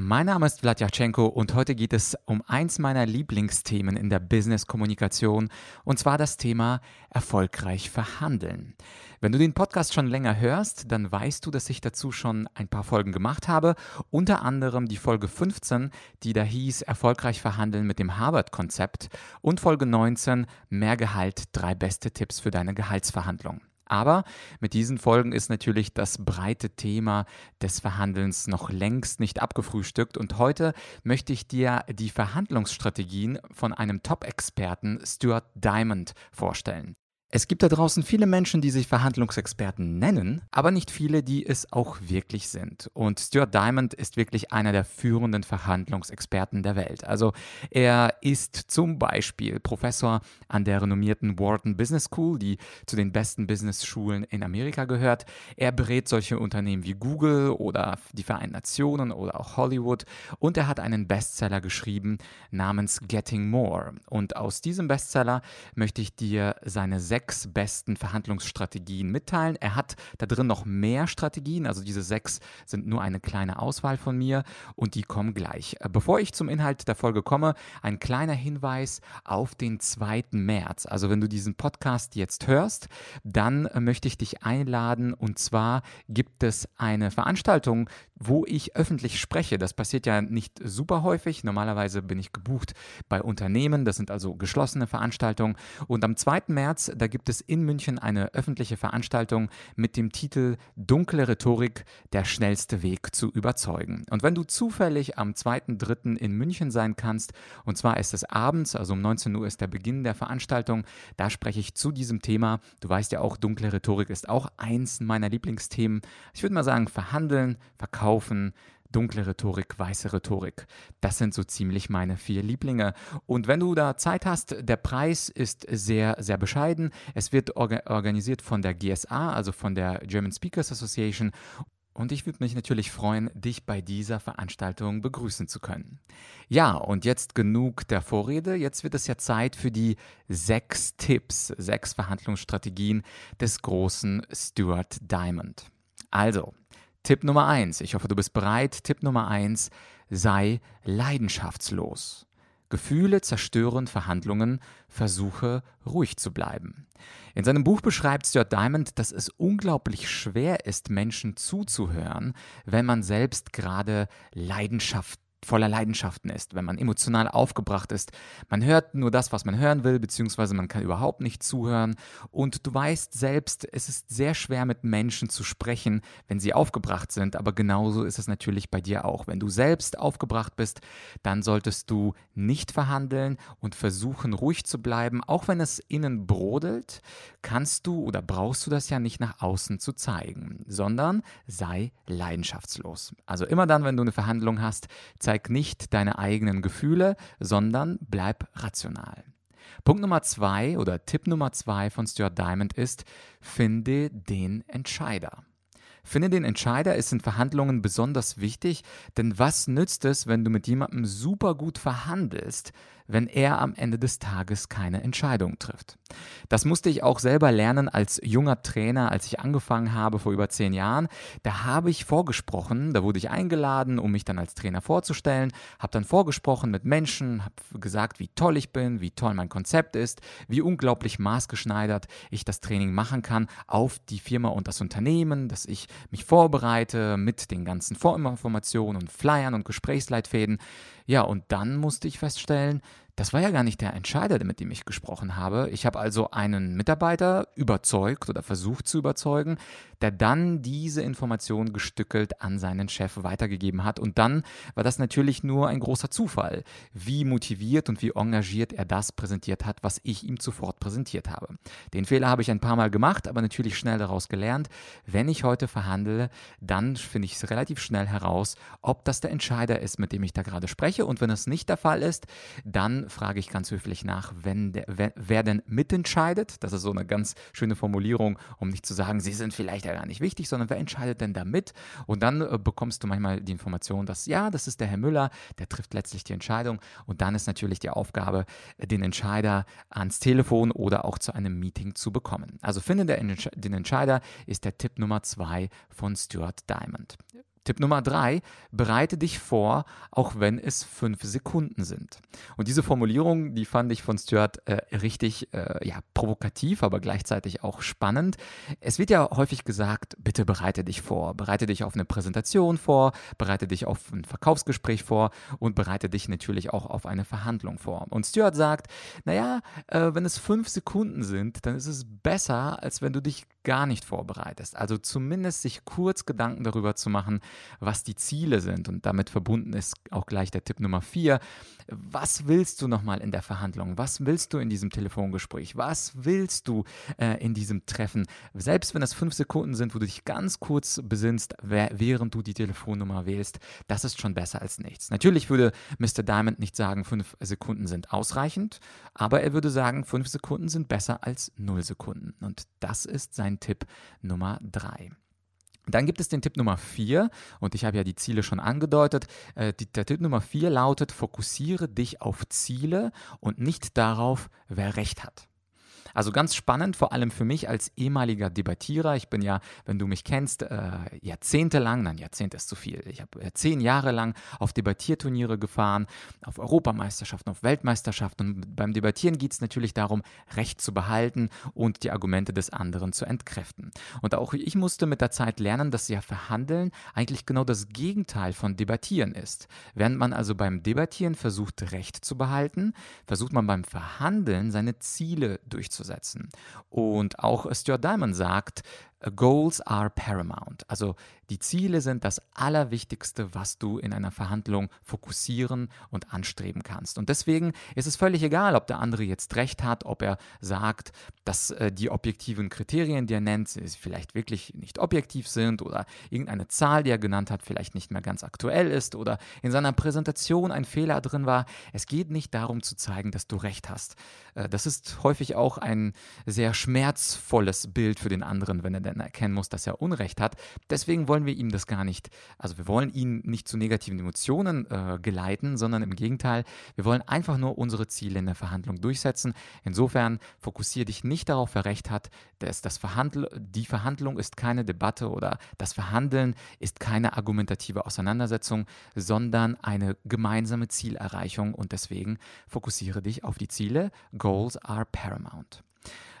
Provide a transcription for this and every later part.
Mein Name ist Vladyachenko und heute geht es um eins meiner Lieblingsthemen in der Business-Kommunikation und zwar das Thema erfolgreich verhandeln. Wenn du den Podcast schon länger hörst, dann weißt du, dass ich dazu schon ein paar Folgen gemacht habe, unter anderem die Folge 15, die da hieß Erfolgreich verhandeln mit dem Harvard-Konzept und Folge 19 Mehr Gehalt, drei beste Tipps für deine Gehaltsverhandlung. Aber mit diesen Folgen ist natürlich das breite Thema des Verhandelns noch längst nicht abgefrühstückt und heute möchte ich dir die Verhandlungsstrategien von einem Top-Experten Stuart Diamond vorstellen. Es gibt da draußen viele Menschen, die sich Verhandlungsexperten nennen, aber nicht viele, die es auch wirklich sind. Und Stuart Diamond ist wirklich einer der führenden Verhandlungsexperten der Welt. Also er ist zum Beispiel Professor an der renommierten Wharton Business School, die zu den besten Business-Schulen in Amerika gehört. Er berät solche Unternehmen wie Google oder die Vereinten Nationen oder auch Hollywood. Und er hat einen Bestseller geschrieben namens Getting More. Und aus diesem Bestseller möchte ich dir seine sechs sechs besten Verhandlungsstrategien mitteilen. Er hat da drin noch mehr Strategien, also diese sechs sind nur eine kleine Auswahl von mir und die kommen gleich. Äh, bevor ich zum Inhalt der Folge komme, ein kleiner Hinweis auf den 2. März. Also wenn du diesen Podcast jetzt hörst, dann äh, möchte ich dich einladen und zwar gibt es eine Veranstaltung, wo ich öffentlich spreche. Das passiert ja nicht super häufig. Normalerweise bin ich gebucht bei Unternehmen. Das sind also geschlossene Veranstaltungen. Und am 2. März, da gibt es in München eine öffentliche Veranstaltung mit dem Titel Dunkle Rhetorik, der schnellste Weg zu überzeugen. Und wenn du zufällig am 2.3. in München sein kannst, und zwar ist es abends, also um 19 Uhr ist der Beginn der Veranstaltung, da spreche ich zu diesem Thema. Du weißt ja auch, dunkle Rhetorik ist auch eins meiner Lieblingsthemen. Ich würde mal sagen, verhandeln, verkaufen, dunkle Rhetorik, weiße Rhetorik. Das sind so ziemlich meine vier Lieblinge. Und wenn du da Zeit hast, der Preis ist sehr, sehr bescheiden. Es wird orga organisiert von der GSA, also von der German Speakers Association. Und ich würde mich natürlich freuen, dich bei dieser Veranstaltung begrüßen zu können. Ja, und jetzt genug der Vorrede. Jetzt wird es ja Zeit für die sechs Tipps, sechs Verhandlungsstrategien des großen Stuart Diamond. Also, Tipp Nummer eins. Ich hoffe, du bist bereit. Tipp Nummer eins. Sei leidenschaftslos. Gefühle zerstören Verhandlungen, versuche ruhig zu bleiben. In seinem Buch beschreibt Stuart Diamond, dass es unglaublich schwer ist, Menschen zuzuhören, wenn man selbst gerade Leidenschaft voller Leidenschaften ist, wenn man emotional aufgebracht ist. Man hört nur das, was man hören will, beziehungsweise man kann überhaupt nicht zuhören. Und du weißt selbst, es ist sehr schwer mit Menschen zu sprechen, wenn sie aufgebracht sind. Aber genauso ist es natürlich bei dir auch. Wenn du selbst aufgebracht bist, dann solltest du nicht verhandeln und versuchen, ruhig zu bleiben. Auch wenn es innen brodelt, kannst du oder brauchst du das ja nicht nach außen zu zeigen, sondern sei leidenschaftslos. Also immer dann, wenn du eine Verhandlung hast, nicht deine eigenen Gefühle, sondern bleib rational. Punkt Nummer zwei oder Tipp Nummer zwei von Stuart Diamond ist, finde den Entscheider. Finde den Entscheider ist in Verhandlungen besonders wichtig, denn was nützt es, wenn du mit jemandem super gut verhandelst, wenn er am Ende des Tages keine Entscheidung trifft. Das musste ich auch selber lernen als junger Trainer, als ich angefangen habe vor über zehn Jahren. Da habe ich vorgesprochen, da wurde ich eingeladen, um mich dann als Trainer vorzustellen, habe dann vorgesprochen mit Menschen, habe gesagt, wie toll ich bin, wie toll mein Konzept ist, wie unglaublich maßgeschneidert ich das Training machen kann auf die Firma und das Unternehmen, dass ich mich vorbereite mit den ganzen Vorinformationen und Flyern und Gesprächsleitfäden. Ja, und dann musste ich feststellen, das war ja gar nicht der Entscheider, mit dem ich gesprochen habe. Ich habe also einen Mitarbeiter überzeugt oder versucht zu überzeugen, der dann diese Information gestückelt an seinen Chef weitergegeben hat. Und dann war das natürlich nur ein großer Zufall, wie motiviert und wie engagiert er das präsentiert hat, was ich ihm zuvor präsentiert habe. Den Fehler habe ich ein paar Mal gemacht, aber natürlich schnell daraus gelernt. Wenn ich heute verhandle, dann finde ich es relativ schnell heraus, ob das der Entscheider ist, mit dem ich da gerade spreche. Und wenn es nicht der Fall ist, dann frage ich ganz höflich nach, wenn der, wer, wer denn mitentscheidet. Das ist so eine ganz schöne Formulierung, um nicht zu sagen, sie sind vielleicht ja gar nicht wichtig, sondern wer entscheidet denn da mit? Und dann äh, bekommst du manchmal die Information, dass ja, das ist der Herr Müller, der trifft letztlich die Entscheidung. Und dann ist natürlich die Aufgabe, den Entscheider ans Telefon oder auch zu einem Meeting zu bekommen. Also finde den Entscheider ist der Tipp Nummer zwei von Stuart Diamond. Tipp Nummer drei, bereite dich vor, auch wenn es fünf Sekunden sind. Und diese Formulierung, die fand ich von Stuart äh, richtig äh, ja, provokativ, aber gleichzeitig auch spannend. Es wird ja häufig gesagt, bitte bereite dich vor, bereite dich auf eine Präsentation vor, bereite dich auf ein Verkaufsgespräch vor und bereite dich natürlich auch auf eine Verhandlung vor. Und Stuart sagt, naja, äh, wenn es fünf Sekunden sind, dann ist es besser, als wenn du dich gar nicht vorbereitest. Also zumindest sich kurz Gedanken darüber zu machen, was die Ziele sind. Und damit verbunden ist auch gleich der Tipp Nummer vier. Was willst du nochmal in der Verhandlung? Was willst du in diesem Telefongespräch? Was willst du äh, in diesem Treffen? Selbst wenn das fünf Sekunden sind, wo du dich ganz kurz besinnst, während du die Telefonnummer wählst, das ist schon besser als nichts. Natürlich würde Mr. Diamond nicht sagen, fünf Sekunden sind ausreichend, aber er würde sagen, fünf Sekunden sind besser als null Sekunden. Und das ist sein Tipp Nummer drei. Dann gibt es den Tipp Nummer 4 und ich habe ja die Ziele schon angedeutet. Äh, der Tipp Nummer 4 lautet, fokussiere dich auf Ziele und nicht darauf, wer recht hat. Also ganz spannend, vor allem für mich als ehemaliger Debattierer. Ich bin ja, wenn du mich kennst, äh, jahrzehntelang, nein, Jahrzehnt ist zu viel. Ich habe äh, zehn Jahre lang auf Debattierturniere gefahren, auf Europameisterschaften, auf Weltmeisterschaften. Und beim Debattieren geht es natürlich darum, Recht zu behalten und die Argumente des anderen zu entkräften. Und auch ich musste mit der Zeit lernen, dass ja Verhandeln eigentlich genau das Gegenteil von Debattieren ist. Während man also beim Debattieren versucht, Recht zu behalten, versucht man beim Verhandeln seine Ziele durchzusetzen umzusetzen. Und auch Stuart Diamond sagt, Goals are paramount. Also die Ziele sind das Allerwichtigste, was du in einer Verhandlung fokussieren und anstreben kannst. Und deswegen ist es völlig egal, ob der andere jetzt recht hat, ob er sagt, dass äh, die objektiven Kriterien, die er nennt, vielleicht wirklich nicht objektiv sind oder irgendeine Zahl, die er genannt hat, vielleicht nicht mehr ganz aktuell ist oder in seiner Präsentation ein Fehler drin war. Es geht nicht darum zu zeigen, dass du recht hast. Äh, das ist häufig auch ein sehr schmerzvolles Bild für den anderen, wenn er denn erkennen muss, dass er Unrecht hat. Deswegen wollen wir ihm das gar nicht, also wir wollen ihn nicht zu negativen Emotionen äh, geleiten, sondern im Gegenteil, wir wollen einfach nur unsere Ziele in der Verhandlung durchsetzen. Insofern fokussiere dich nicht darauf, wer Recht hat. Das, das Verhandl die Verhandlung ist keine Debatte oder das Verhandeln ist keine argumentative Auseinandersetzung, sondern eine gemeinsame Zielerreichung und deswegen fokussiere dich auf die Ziele. Goals are paramount.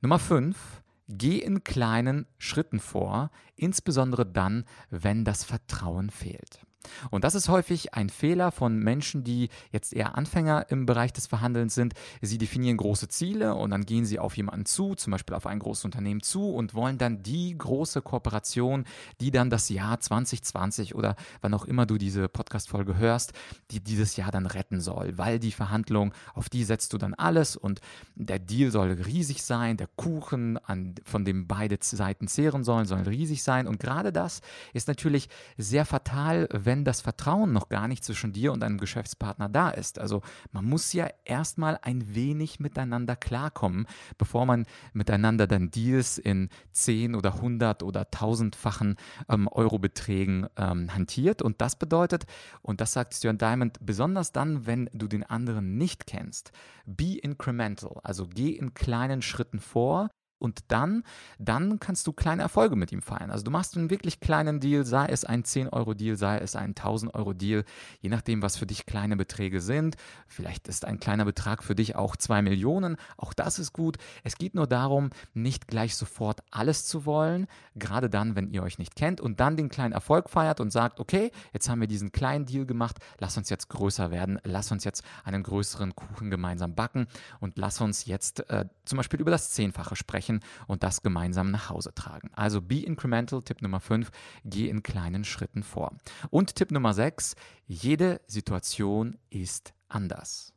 Nummer 5 Geh in kleinen Schritten vor, insbesondere dann, wenn das Vertrauen fehlt. Und das ist häufig ein Fehler von Menschen, die jetzt eher Anfänger im Bereich des Verhandelns sind. Sie definieren große Ziele und dann gehen sie auf jemanden zu, zum Beispiel auf ein großes Unternehmen zu und wollen dann die große Kooperation, die dann das Jahr 2020 oder wann auch immer du diese Podcast-Folge hörst, die dieses Jahr dann retten soll, weil die Verhandlung, auf die setzt du dann alles und der Deal soll riesig sein, der Kuchen, an, von dem beide Seiten zehren sollen, soll riesig sein und gerade das ist natürlich sehr fatal, wenn wenn das Vertrauen noch gar nicht zwischen dir und deinem Geschäftspartner da ist. Also man muss ja erstmal ein wenig miteinander klarkommen, bevor man miteinander dann Deals in 10 oder 100 oder 1000-fachen ähm, Eurobeträgen ähm, hantiert. Und das bedeutet, und das sagt Stuart Diamond, besonders dann, wenn du den anderen nicht kennst, be incremental, also geh in kleinen Schritten vor, und dann, dann kannst du kleine Erfolge mit ihm feiern. Also du machst einen wirklich kleinen Deal, sei es ein 10-Euro-Deal, sei es ein 1000-Euro-Deal, je nachdem, was für dich kleine Beträge sind. Vielleicht ist ein kleiner Betrag für dich auch 2 Millionen, auch das ist gut. Es geht nur darum, nicht gleich sofort alles zu wollen, gerade dann, wenn ihr euch nicht kennt und dann den kleinen Erfolg feiert und sagt, okay, jetzt haben wir diesen kleinen Deal gemacht, lass uns jetzt größer werden, lass uns jetzt einen größeren Kuchen gemeinsam backen und lass uns jetzt äh, zum Beispiel über das Zehnfache sprechen besprechen und das gemeinsam nach Hause tragen. Also be incremental, Tipp Nummer 5, geh in kleinen Schritten vor. Und Tipp Nummer 6, jede Situation ist anders.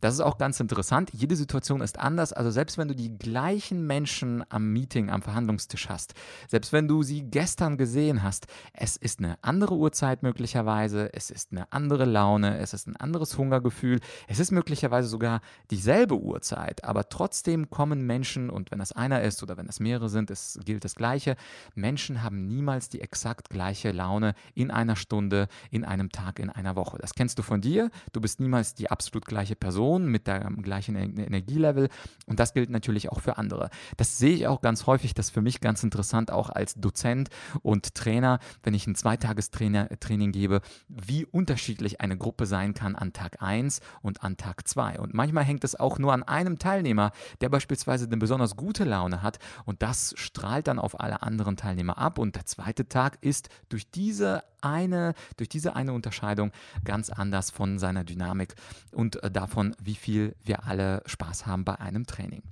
Das ist auch ganz interessant. Jede Situation ist anders. Also selbst wenn du die gleichen Menschen am Meeting, am Verhandlungstisch hast, selbst wenn du sie gestern gesehen hast, es ist eine andere Uhrzeit möglicherweise, es ist eine andere Laune, es ist ein anderes Hungergefühl, es ist möglicherweise sogar dieselbe Uhrzeit, aber trotzdem kommen Menschen, und wenn das einer ist oder wenn es mehrere sind, es gilt das Gleiche, Menschen haben niemals die exakt gleiche Laune in einer Stunde, in einem Tag, in einer Woche. Das kennst du von dir, du bist niemals die absolut gleiche Person mit dem gleichen Energielevel und das gilt natürlich auch für andere. Das sehe ich auch ganz häufig, das ist für mich ganz interessant, auch als Dozent und Trainer, wenn ich ein Zweitagestraining gebe, wie unterschiedlich eine Gruppe sein kann an Tag 1 und an Tag 2. Und manchmal hängt es auch nur an einem Teilnehmer, der beispielsweise eine besonders gute Laune hat und das strahlt dann auf alle anderen Teilnehmer ab. Und der zweite Tag ist durch diese eine, durch diese eine Unterscheidung ganz anders von seiner Dynamik und äh, davon, wie viel wir alle Spaß haben bei einem Training.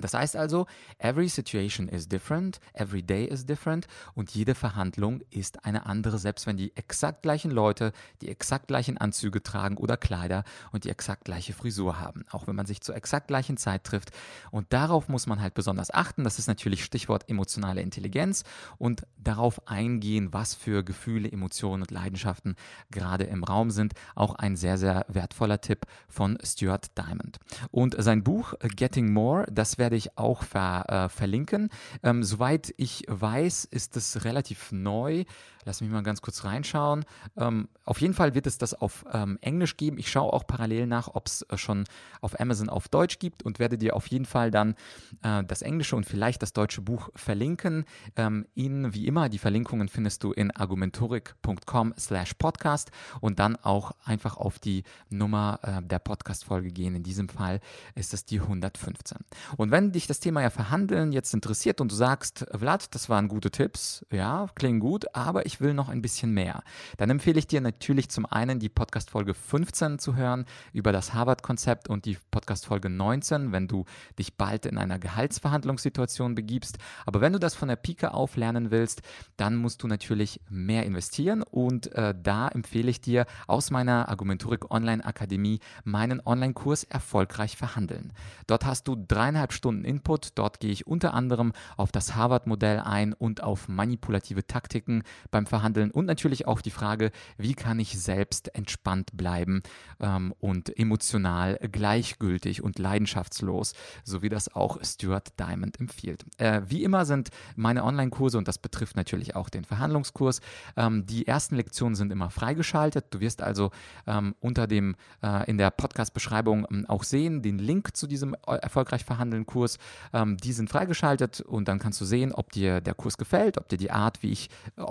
Das heißt also, every situation is different, every day is different und jede Verhandlung ist eine andere, selbst wenn die exakt gleichen Leute die exakt gleichen Anzüge tragen oder Kleider und die exakt gleiche Frisur haben, auch wenn man sich zur exakt gleichen Zeit trifft. Und darauf muss man halt besonders achten. Das ist natürlich Stichwort emotionale Intelligenz und darauf eingehen, was für Gefühle, Emotionen und Leidenschaften gerade im Raum sind. Auch ein sehr, sehr wertvoller Tipp von Stuart Diamond. Und sein Buch Getting More, das wäre werde ich auch ver, äh, verlinken. Ähm, soweit ich weiß, ist es relativ neu. Lass mich mal ganz kurz reinschauen. Ähm, auf jeden Fall wird es das auf ähm, Englisch geben. Ich schaue auch parallel nach, ob es äh, schon auf Amazon auf Deutsch gibt und werde dir auf jeden Fall dann äh, das englische und vielleicht das deutsche Buch verlinken. Ähm, in, wie immer, die Verlinkungen findest du in argumentorik.com slash podcast und dann auch einfach auf die Nummer äh, der Podcast-Folge gehen. In diesem Fall ist es die 115. Und wenn dich das Thema ja Verhandeln jetzt interessiert und du sagst, Vlad, das waren gute Tipps, ja, klingen gut, aber ich will noch ein bisschen mehr. Dann empfehle ich dir natürlich zum einen die Podcast-Folge 15 zu hören über das Harvard-Konzept und die Podcast-Folge 19, wenn du dich bald in einer Gehaltsverhandlungssituation begibst. Aber wenn du das von der Pike auf lernen willst, dann musst du natürlich mehr investieren und äh, da empfehle ich dir aus meiner Argumentorik Online Akademie meinen Online-Kurs Erfolgreich verhandeln. Dort hast du dreieinhalb Stunden Input. Dort gehe ich unter anderem auf das Harvard-Modell ein und auf manipulative Taktiken beim Verhandeln und natürlich auch die Frage, wie kann ich selbst entspannt bleiben ähm, und emotional gleichgültig und leidenschaftslos, so wie das auch Stuart Diamond empfiehlt. Äh, wie immer sind meine Online-Kurse, und das betrifft natürlich auch den Verhandlungskurs, ähm, die ersten Lektionen sind immer freigeschaltet. Du wirst also ähm, unter dem, äh, in der Podcast-Beschreibung ähm, auch sehen, den Link zu diesem erfolgreich verhandeln Kurs. Ähm, die sind freigeschaltet und dann kannst du sehen, ob dir der Kurs gefällt, ob dir die Art, wie ich äh,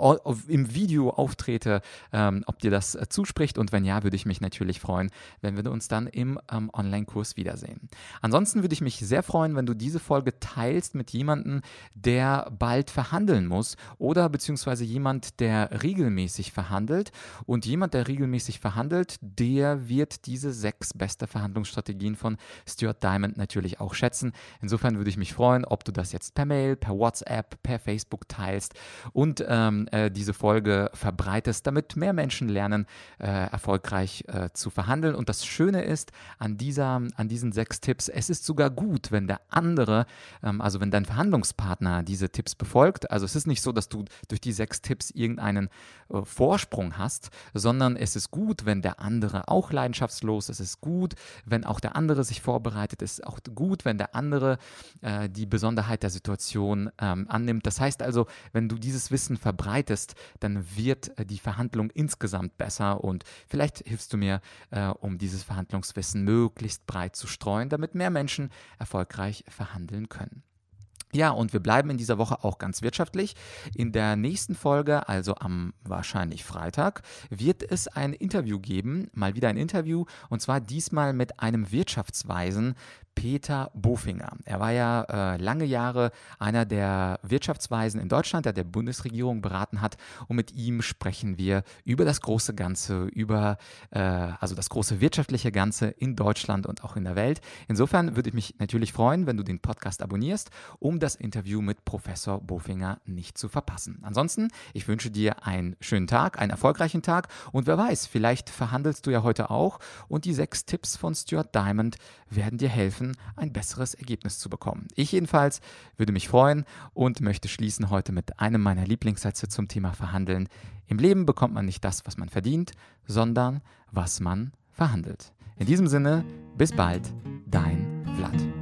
im Video auftrete, ähm, ob dir das äh, zuspricht. Und wenn ja, würde ich mich natürlich freuen, wenn wir uns dann im ähm, Online-Kurs wiedersehen. Ansonsten würde ich mich sehr freuen, wenn du diese Folge teilst mit jemandem, der bald verhandeln muss oder beziehungsweise jemand, der regelmäßig verhandelt. Und jemand, der regelmäßig verhandelt, der wird diese sechs beste Verhandlungsstrategien von Stuart Diamond natürlich auch schätzen. Insofern würde ich mich freuen, ob du das jetzt per Mail, per WhatsApp, per Facebook teilst und ähm, äh, diese Folge verbreitest, damit mehr Menschen lernen, äh, erfolgreich äh, zu verhandeln. Und das Schöne ist an, dieser, an diesen sechs Tipps, es ist sogar gut, wenn der andere, ähm, also wenn dein Verhandlungspartner diese Tipps befolgt. Also es ist nicht so, dass du durch die sechs Tipps irgendeinen äh, Vorsprung hast, sondern es ist gut, wenn der andere auch leidenschaftslos ist. Es ist gut, wenn auch der andere sich vorbereitet. Es ist auch gut, wenn der andere äh, die Besonderheit der Situation ähm, annimmt. Das heißt also, wenn du dieses Wissen verbreitest, dann wird äh, die Verhandlung insgesamt besser und vielleicht hilfst du mir, äh, um dieses Verhandlungswissen möglichst breit zu streuen, damit mehr Menschen erfolgreich verhandeln können. Ja, und wir bleiben in dieser Woche auch ganz wirtschaftlich. In der nächsten Folge, also am wahrscheinlich Freitag, wird es ein Interview geben, mal wieder ein Interview, und zwar diesmal mit einem Wirtschaftsweisen Peter Bofinger. Er war ja äh, lange Jahre einer der Wirtschaftsweisen in Deutschland, der der Bundesregierung beraten hat. Und mit ihm sprechen wir über das große Ganze, über äh, also das große wirtschaftliche Ganze in Deutschland und auch in der Welt. Insofern würde ich mich natürlich freuen, wenn du den Podcast abonnierst, um das Interview mit Professor Bofinger nicht zu verpassen. Ansonsten, ich wünsche dir einen schönen Tag, einen erfolgreichen Tag und wer weiß, vielleicht verhandelst du ja heute auch und die sechs Tipps von Stuart Diamond werden dir helfen, helfen, ein besseres Ergebnis zu bekommen. Ich jedenfalls würde mich freuen und möchte schließen heute mit einem meiner Lieblingssätze zum Thema Verhandeln. Im Leben bekommt man nicht das, was man verdient, sondern was man verhandelt. In diesem Sinne, bis bald, dein Vlad.